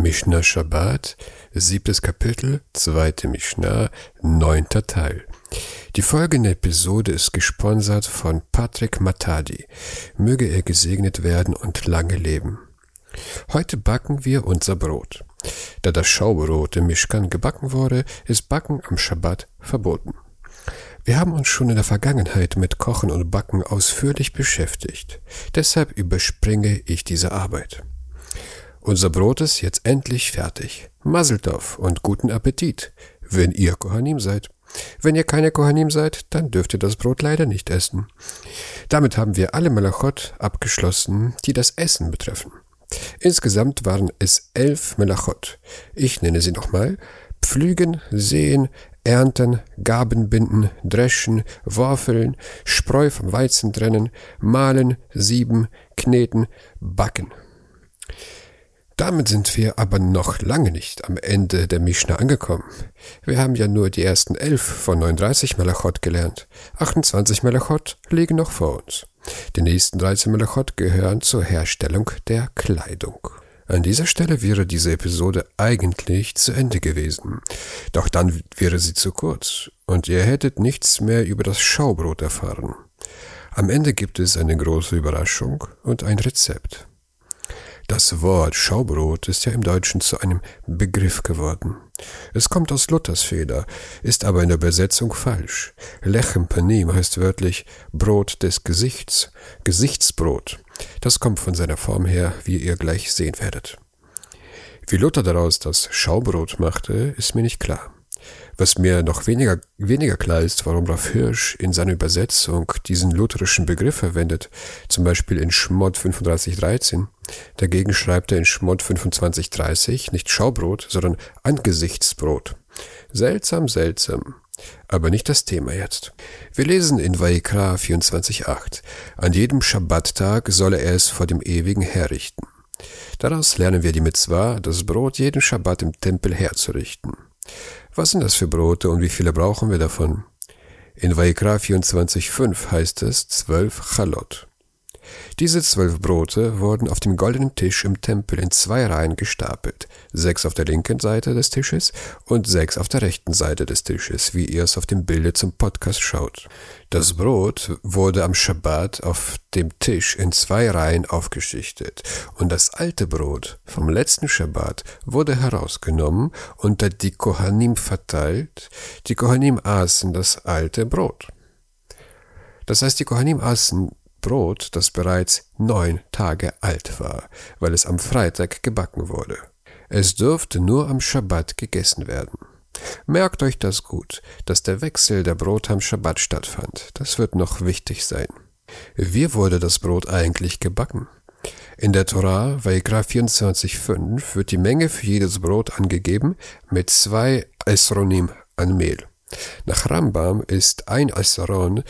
Mishnah Shabbat, siebtes Kapitel, zweite Mishnah, neunter Teil. Die folgende Episode ist gesponsert von Patrick Matadi. Möge er gesegnet werden und lange leben. Heute backen wir unser Brot. Da das Schaubrot im Mischkan gebacken wurde, ist Backen am Shabbat verboten. Wir haben uns schon in der Vergangenheit mit Kochen und Backen ausführlich beschäftigt. Deshalb überspringe ich diese Arbeit. Unser Brot ist jetzt endlich fertig. Maseltov und guten Appetit, wenn ihr Kohanim seid. Wenn ihr keine Kohanim seid, dann dürft ihr das Brot leider nicht essen. Damit haben wir alle Melachot abgeschlossen, die das Essen betreffen. Insgesamt waren es elf Melachot. Ich nenne sie nochmal. Pflügen, säen, ernten, Gaben binden, dreschen, worfeln, Spreu vom Weizen trennen, mahlen, sieben, kneten, backen. Damit sind wir aber noch lange nicht am Ende der Mishnah angekommen. Wir haben ja nur die ersten elf von 39 Melachot gelernt. 28 Melachot liegen noch vor uns. Die nächsten 13 Melachot gehören zur Herstellung der Kleidung. An dieser Stelle wäre diese Episode eigentlich zu Ende gewesen. Doch dann wäre sie zu kurz und ihr hättet nichts mehr über das Schaubrot erfahren. Am Ende gibt es eine große Überraschung und ein Rezept. Das Wort Schaubrot ist ja im Deutschen zu einem Begriff geworden. Es kommt aus Luthers Feder, ist aber in der Übersetzung falsch. Lechem Panim heißt wörtlich Brot des Gesichts, Gesichtsbrot. Das kommt von seiner Form her, wie ihr gleich sehen werdet. Wie Luther daraus das Schaubrot machte, ist mir nicht klar. Was mir noch weniger, weniger klar ist, warum Raff Hirsch in seiner Übersetzung diesen lutherischen Begriff verwendet, zum Beispiel in Schmott 3513. Dagegen schreibt er in Schmott 2530 nicht Schaubrot, sondern Angesichtsbrot. Seltsam, seltsam. Aber nicht das Thema jetzt. Wir lesen in Vaikra 24.8. An jedem Schabbattag solle er es vor dem Ewigen herrichten. Daraus lernen wir die Mitzvah, das Brot jeden Schabbat im Tempel herzurichten. Was sind das für Brote und wie viele brauchen wir davon? In Vaikra 24,5 heißt es zwölf Chalot. Diese zwölf Brote wurden auf dem goldenen Tisch im Tempel in zwei Reihen gestapelt, sechs auf der linken Seite des Tisches und sechs auf der rechten Seite des Tisches, wie ihr es auf dem Bilde zum Podcast schaut. Das Brot wurde am Schabbat auf dem Tisch in zwei Reihen aufgeschichtet und das alte Brot vom letzten Schabbat wurde herausgenommen und die Kohanim verteilt. Die Kohanim aßen das alte Brot. Das heißt, die Kohanim aßen Brot, das bereits neun Tage alt war, weil es am Freitag gebacken wurde. Es durfte nur am Schabbat gegessen werden. Merkt euch das gut, dass der Wechsel der Brot am Schabbat stattfand. Das wird noch wichtig sein. Wie wurde das Brot eigentlich gebacken? In der Torah, Vaikra 24,5, wird die Menge für jedes Brot angegeben mit zwei Esronim an Mehl. Nach Rambam ist ein Esron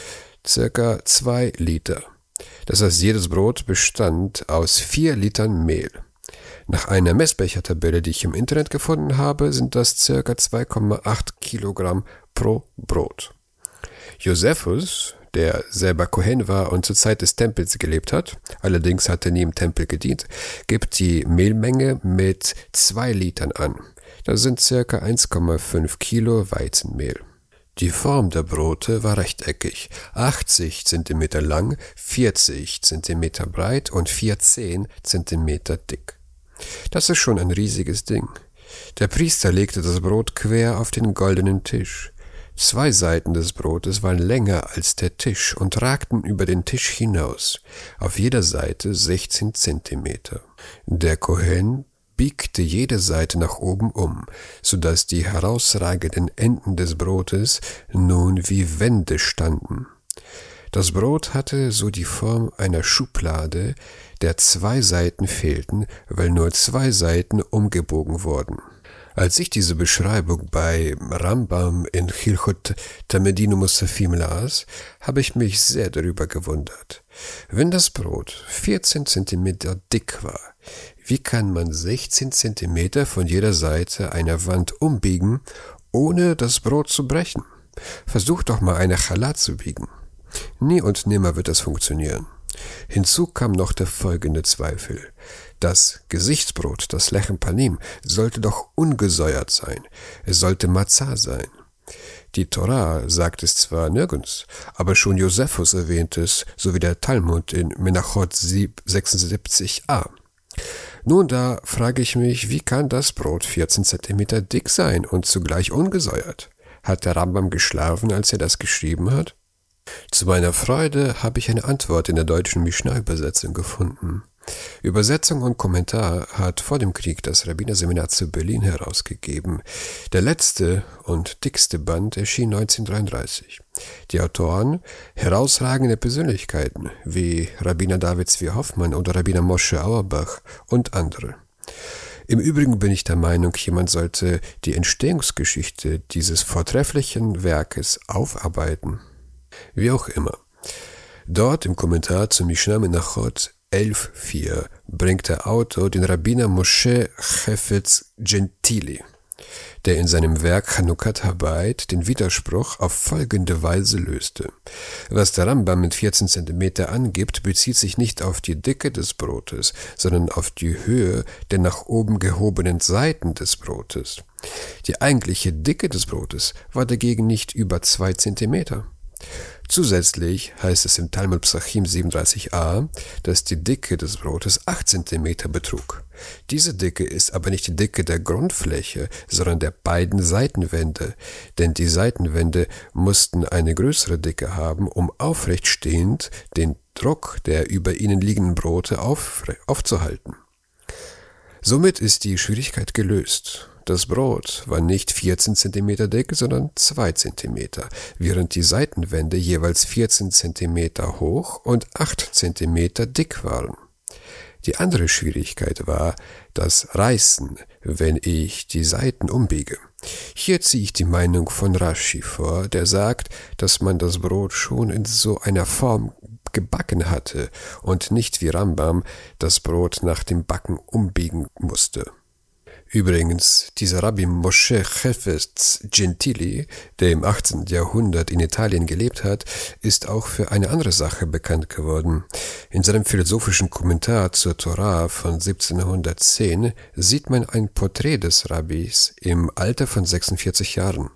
circa zwei Liter. Das heißt, jedes Brot bestand aus vier Litern Mehl. Nach einer Messbechertabelle, die ich im Internet gefunden habe, sind das circa 2,8 Kilogramm pro Brot. Josephus, der selber Kohen war und zur Zeit des Tempels gelebt hat, allerdings hat er nie im Tempel gedient, gibt die Mehlmenge mit zwei Litern an. Das sind circa 1,5 Kilo Weizenmehl. Die Form der Brote war rechteckig, 80 cm lang, 40 cm breit und 14 cm dick. Das ist schon ein riesiges Ding. Der Priester legte das Brot quer auf den goldenen Tisch. Zwei Seiten des Brotes waren länger als der Tisch und ragten über den Tisch hinaus, auf jeder Seite 16 Zentimeter. Der Kohen biegte jede Seite nach oben um, so dass die herausragenden Enden des Brotes nun wie Wände standen. Das Brot hatte so die Form einer Schublade, der zwei Seiten fehlten, weil nur zwei Seiten umgebogen wurden. Als ich diese Beschreibung bei Rambam in Chilchot Tamedino Musafim las, habe ich mich sehr darüber gewundert. Wenn das Brot 14 Zentimeter dick war, wie kann man 16 Zentimeter von jeder Seite einer Wand umbiegen, ohne das Brot zu brechen? Versuch doch mal eine Challah zu biegen. Nie und nimmer wird das funktionieren. Hinzu kam noch der folgende Zweifel. Das Gesichtsbrot, das Lechem Panim, sollte doch ungesäuert sein. Es sollte Matzah sein. Die Torah sagt es zwar nirgends, aber schon Josephus erwähnt es, sowie der Talmud in Menachot 76a. Nun, da frage ich mich, wie kann das Brot 14 Zentimeter dick sein und zugleich ungesäuert? Hat der Rambam geschlafen, als er das geschrieben hat? Zu meiner Freude habe ich eine Antwort in der deutschen Mishnah-Übersetzung gefunden. Übersetzung und Kommentar hat vor dem Krieg das Rabbinerseminar zu Berlin herausgegeben. Der letzte und dickste Band erschien 1933. Die Autoren herausragende Persönlichkeiten wie Rabbiner David Zvi Hoffmann oder Rabbiner Moshe Auerbach und andere. Im Übrigen bin ich der Meinung, jemand sollte die Entstehungsgeschichte dieses vortrefflichen Werkes aufarbeiten. Wie auch immer. Dort im Kommentar zu Mishnah Menachot 11.4 bringt der Autor den Rabbiner Moshe Chefetz Gentili, der in seinem Werk Chanukat Habayit den Widerspruch auf folgende Weise löste. Was der Rambam mit 14 cm angibt, bezieht sich nicht auf die Dicke des Brotes, sondern auf die Höhe der nach oben gehobenen Seiten des Brotes. Die eigentliche Dicke des Brotes war dagegen nicht über zwei Zentimeter. Zusätzlich heißt es im Talmud Psachim 37a, dass die Dicke des Brotes 8 cm betrug. Diese Dicke ist aber nicht die Dicke der Grundfläche, sondern der beiden Seitenwände, denn die Seitenwände mussten eine größere Dicke haben, um aufrecht stehend den Druck der über ihnen liegenden Brote auf, aufzuhalten. Somit ist die Schwierigkeit gelöst. Das Brot war nicht 14 cm dick, sondern 2 cm, während die Seitenwände jeweils 14 cm hoch und 8 cm dick waren. Die andere Schwierigkeit war das Reißen, wenn ich die Seiten umbiege. Hier ziehe ich die Meinung von Rashi vor, der sagt, dass man das Brot schon in so einer Form gebacken hatte und nicht wie Rambam das Brot nach dem Backen umbiegen musste. Übrigens, dieser Rabbi Moshe Chefetz Gentili, der im 18. Jahrhundert in Italien gelebt hat, ist auch für eine andere Sache bekannt geworden. In seinem philosophischen Kommentar zur Torah von 1710 sieht man ein Porträt des Rabbis im Alter von 46 Jahren.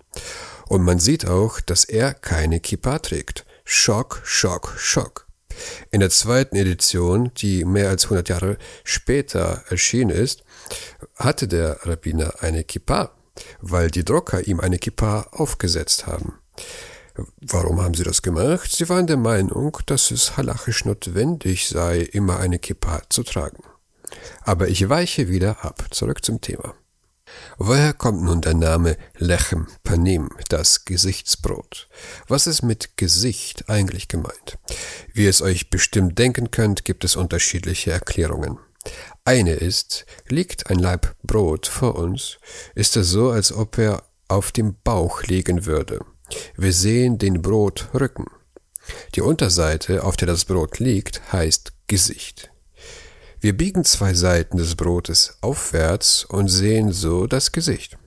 Und man sieht auch, dass er keine Kippa trägt. Schock, Schock, Schock. In der zweiten Edition, die mehr als 100 Jahre später erschienen ist, hatte der Rabbiner eine Kippa, weil die Drucker ihm eine Kippa aufgesetzt haben. Warum haben sie das gemacht? Sie waren der Meinung, dass es halachisch notwendig sei, immer eine Kippa zu tragen. Aber ich weiche wieder ab. Zurück zum Thema. Woher kommt nun der Name Lechem Panim, das Gesichtsbrot? Was ist mit Gesicht eigentlich gemeint? Wie ihr es euch bestimmt denken könnt, gibt es unterschiedliche Erklärungen. Eine ist, liegt ein Laib Brot vor uns, ist es so, als ob er auf dem Bauch liegen würde. Wir sehen den Brotrücken. Die Unterseite, auf der das Brot liegt, heißt Gesicht. Wir biegen zwei Seiten des Brotes aufwärts und sehen so das Gesicht.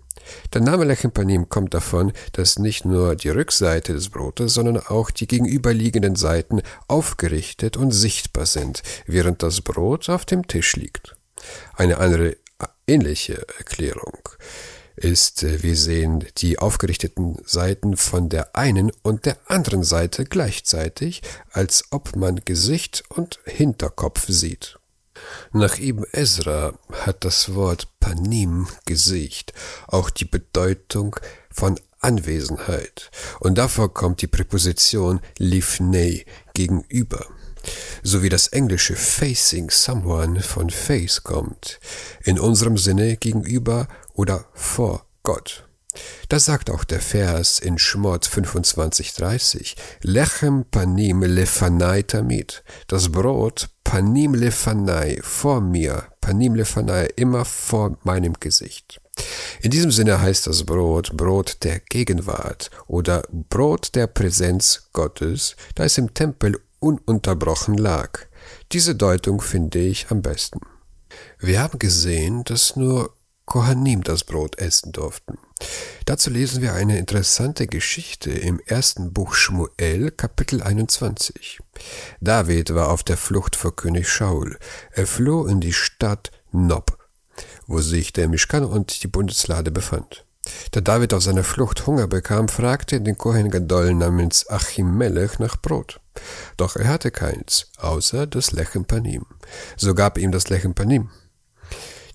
Der Name Lechempanim kommt davon, dass nicht nur die Rückseite des Brotes, sondern auch die gegenüberliegenden Seiten aufgerichtet und sichtbar sind, während das Brot auf dem Tisch liegt. Eine andere ähnliche Erklärung ist, äh, wir sehen die aufgerichteten Seiten von der einen und der anderen Seite gleichzeitig, als ob man Gesicht und Hinterkopf sieht. Nach Ibn Ezra hat das Wort Panim Gesicht auch die Bedeutung von Anwesenheit. Und davor kommt die Präposition lifnei gegenüber. So wie das englische facing someone von face kommt, in unserem Sinne gegenüber oder vor Gott. Das sagt auch der Vers in Schmott 25,30. Lechem panim lefanai tamid. Das Brot panim lefanai, vor mir. Panim lefanai, immer vor meinem Gesicht. In diesem Sinne heißt das Brot Brot der Gegenwart oder Brot der Präsenz Gottes, da es im Tempel ununterbrochen lag. Diese Deutung finde ich am besten. Wir haben gesehen, dass nur Kohanim das Brot essen durften. Dazu lesen wir eine interessante Geschichte im ersten Buch Schmuel, Kapitel 21. David war auf der Flucht vor König Shaul. Er floh in die Stadt Nob, wo sich der Mischkan und die Bundeslade befand. Da David auf seiner Flucht Hunger bekam, fragte er den Kohen Gadol namens Achimelech nach Brot. Doch er hatte keins, außer das Lechem Panim. So gab ihm das Lechem Panim.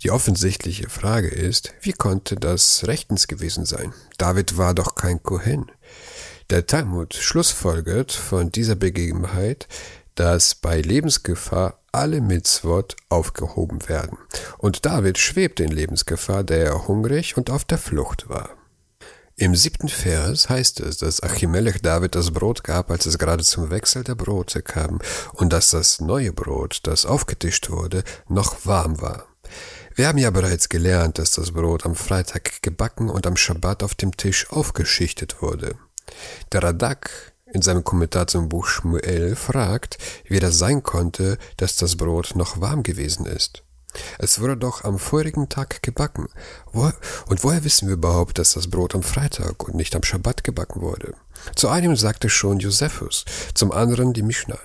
Die offensichtliche Frage ist, wie konnte das rechtens gewesen sein? David war doch kein Kohen. Der Talmud schlussfolgert von dieser Begebenheit, dass bei Lebensgefahr alle Mitzvot aufgehoben werden. Und David schwebte in Lebensgefahr, da er hungrig und auf der Flucht war. Im siebten Vers heißt es, dass Achimelech David das Brot gab, als es gerade zum Wechsel der Brote kam, und dass das neue Brot, das aufgetischt wurde, noch warm war. Wir haben ja bereits gelernt, dass das Brot am Freitag gebacken und am Schabbat auf dem Tisch aufgeschichtet wurde. Der Radak in seinem Kommentar zum Buch Shmuel fragt, wie das sein konnte, dass das Brot noch warm gewesen ist. Es wurde doch am vorigen Tag gebacken. Und woher wissen wir überhaupt, dass das Brot am Freitag und nicht am Schabbat gebacken wurde? Zu einem sagte schon Josephus, zum anderen die Mishnah.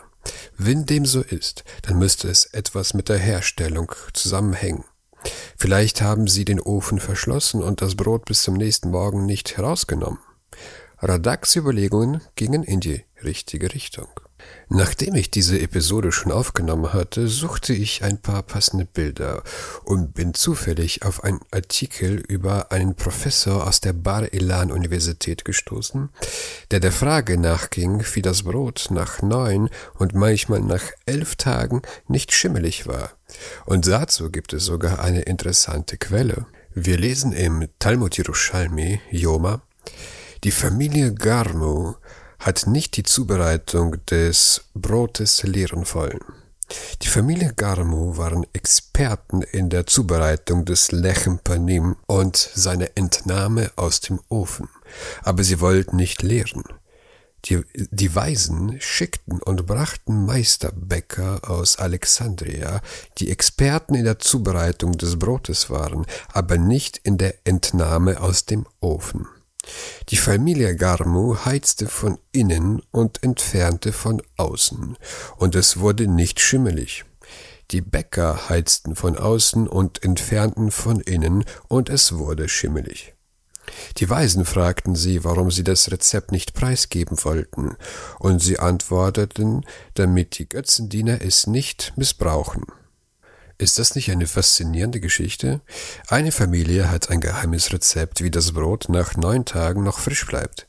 Wenn dem so ist, dann müsste es etwas mit der Herstellung zusammenhängen. Vielleicht haben sie den Ofen verschlossen und das Brot bis zum nächsten Morgen nicht herausgenommen. Radaks Überlegungen gingen in die richtige Richtung. Nachdem ich diese Episode schon aufgenommen hatte, suchte ich ein paar passende Bilder und bin zufällig auf einen Artikel über einen Professor aus der Bar Elan Universität gestoßen, der der Frage nachging, wie das Brot nach neun und manchmal nach elf Tagen nicht schimmelig war. Und dazu gibt es sogar eine interessante Quelle. Wir lesen im Talmud Yerushalmi, Yoma, die Familie Garmu hat nicht die Zubereitung des Brotes lehren wollen. Die Familie Garmu waren Experten in der Zubereitung des Lechem Panim und seine Entnahme aus dem Ofen, aber sie wollten nicht lehren. Die, die Weisen schickten und brachten Meisterbäcker aus Alexandria, die Experten in der Zubereitung des Brotes waren, aber nicht in der Entnahme aus dem Ofen. Die Familie Garmu heizte von innen und entfernte von außen, und es wurde nicht schimmelig. Die Bäcker heizten von außen und entfernten von innen, und es wurde schimmelig. Die Weisen fragten sie, warum sie das Rezept nicht preisgeben wollten, und sie antworteten, damit die Götzendiener es nicht missbrauchen. Ist das nicht eine faszinierende Geschichte? Eine Familie hat ein geheimes Rezept, wie das Brot nach neun Tagen noch frisch bleibt.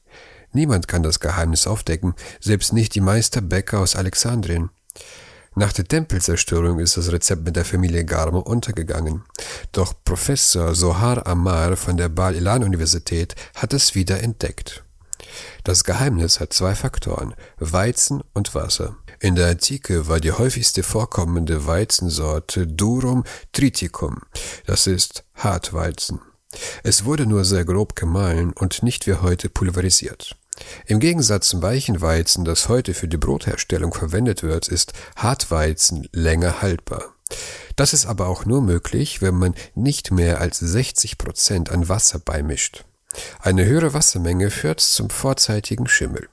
Niemand kann das Geheimnis aufdecken, selbst nicht die Meisterbäcker aus Alexandrien. Nach der Tempelzerstörung ist das Rezept mit der Familie Garmo untergegangen. Doch Professor Sohar Amar von der Bal Ilan Universität hat es wieder entdeckt. Das Geheimnis hat zwei Faktoren, Weizen und Wasser. In der Antike war die häufigste vorkommende Weizensorte Durum triticum, das ist Hartweizen. Es wurde nur sehr grob gemahlen und nicht wie heute pulverisiert. Im Gegensatz zum weichen Weizen, das heute für die Brotherstellung verwendet wird, ist Hartweizen länger haltbar. Das ist aber auch nur möglich, wenn man nicht mehr als 60 Prozent an Wasser beimischt. Eine höhere Wassermenge führt zum vorzeitigen Schimmel.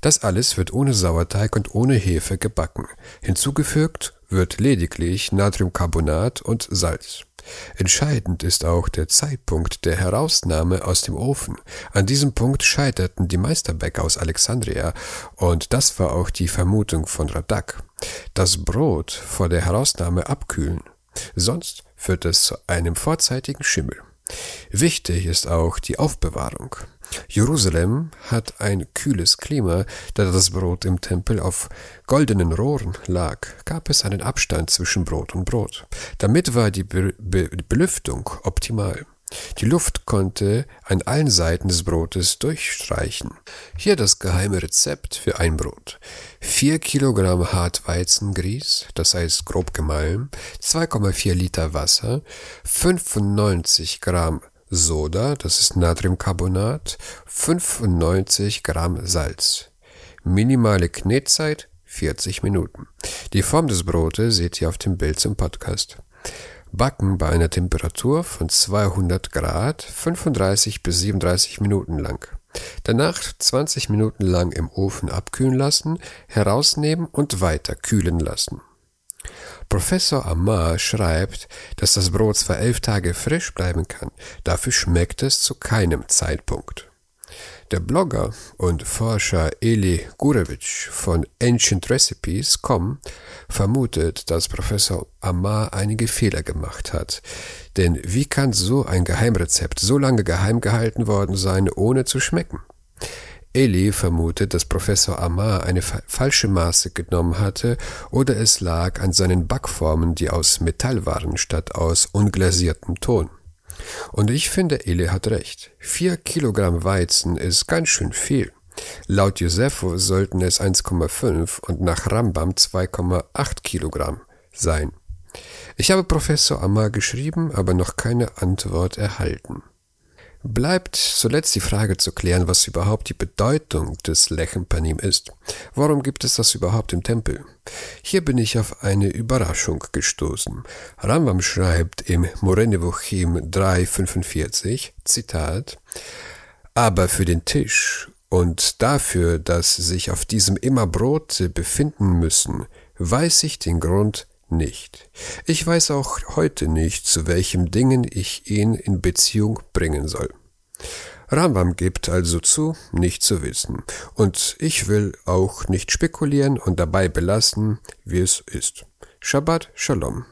Das alles wird ohne Sauerteig und ohne Hefe gebacken. Hinzugefügt wird lediglich Natriumcarbonat und Salz. Entscheidend ist auch der Zeitpunkt der Herausnahme aus dem Ofen. An diesem Punkt scheiterten die Meisterbäcker aus Alexandria und das war auch die Vermutung von Radak. Das Brot vor der Herausnahme abkühlen, sonst führt es zu einem vorzeitigen Schimmel. Wichtig ist auch die Aufbewahrung. Jerusalem hat ein kühles Klima, da das Brot im Tempel auf goldenen Rohren lag, gab es einen Abstand zwischen Brot und Brot. Damit war die Be Be Belüftung optimal. Die Luft konnte an allen Seiten des Brotes durchstreichen. Hier das geheime Rezept für ein Brot. 4 Kilogramm Hartweizengrieß, das heißt grob gemahlen, 2,4 Liter Wasser, 95 Gramm Soda, das ist Natriumcarbonat, 95 Gramm Salz. Minimale Knetzeit 40 Minuten. Die Form des Brotes seht ihr auf dem Bild zum Podcast. Backen bei einer Temperatur von 200 Grad 35 bis 37 Minuten lang. Danach 20 Minuten lang im Ofen abkühlen lassen, herausnehmen und weiter kühlen lassen. Professor Amar schreibt, dass das Brot zwar elf Tage frisch bleiben kann, dafür schmeckt es zu keinem Zeitpunkt. Der Blogger und Forscher Eli Gurevich von AncientRecipes.com vermutet, dass Professor Amar einige Fehler gemacht hat. Denn wie kann so ein Geheimrezept so lange geheim gehalten worden sein, ohne zu schmecken? Eli vermutet, dass Professor Amar eine fa falsche Maße genommen hatte oder es lag an seinen Backformen, die aus Metall waren statt aus unglasiertem Ton. Und ich finde, Eli hat recht. Vier Kilogramm Weizen ist ganz schön viel. Laut Josephus sollten es 1,5 und nach Rambam 2,8 Kilogramm sein. Ich habe Professor Amar geschrieben, aber noch keine Antwort erhalten. Bleibt zuletzt die Frage zu klären, was überhaupt die Bedeutung des Lechem Panim ist. Warum gibt es das überhaupt im Tempel? Hier bin ich auf eine Überraschung gestoßen. Rambam schreibt im Morenevuchim 3,45, Zitat, aber für den Tisch und dafür, dass sich auf diesem immer Brote befinden müssen, weiß ich den Grund nicht. Ich weiß auch heute nicht, zu welchem Dingen ich ihn in Beziehung bringen soll. Rambam gibt also zu, nicht zu wissen. Und ich will auch nicht spekulieren und dabei belassen, wie es ist. Shabbat Shalom.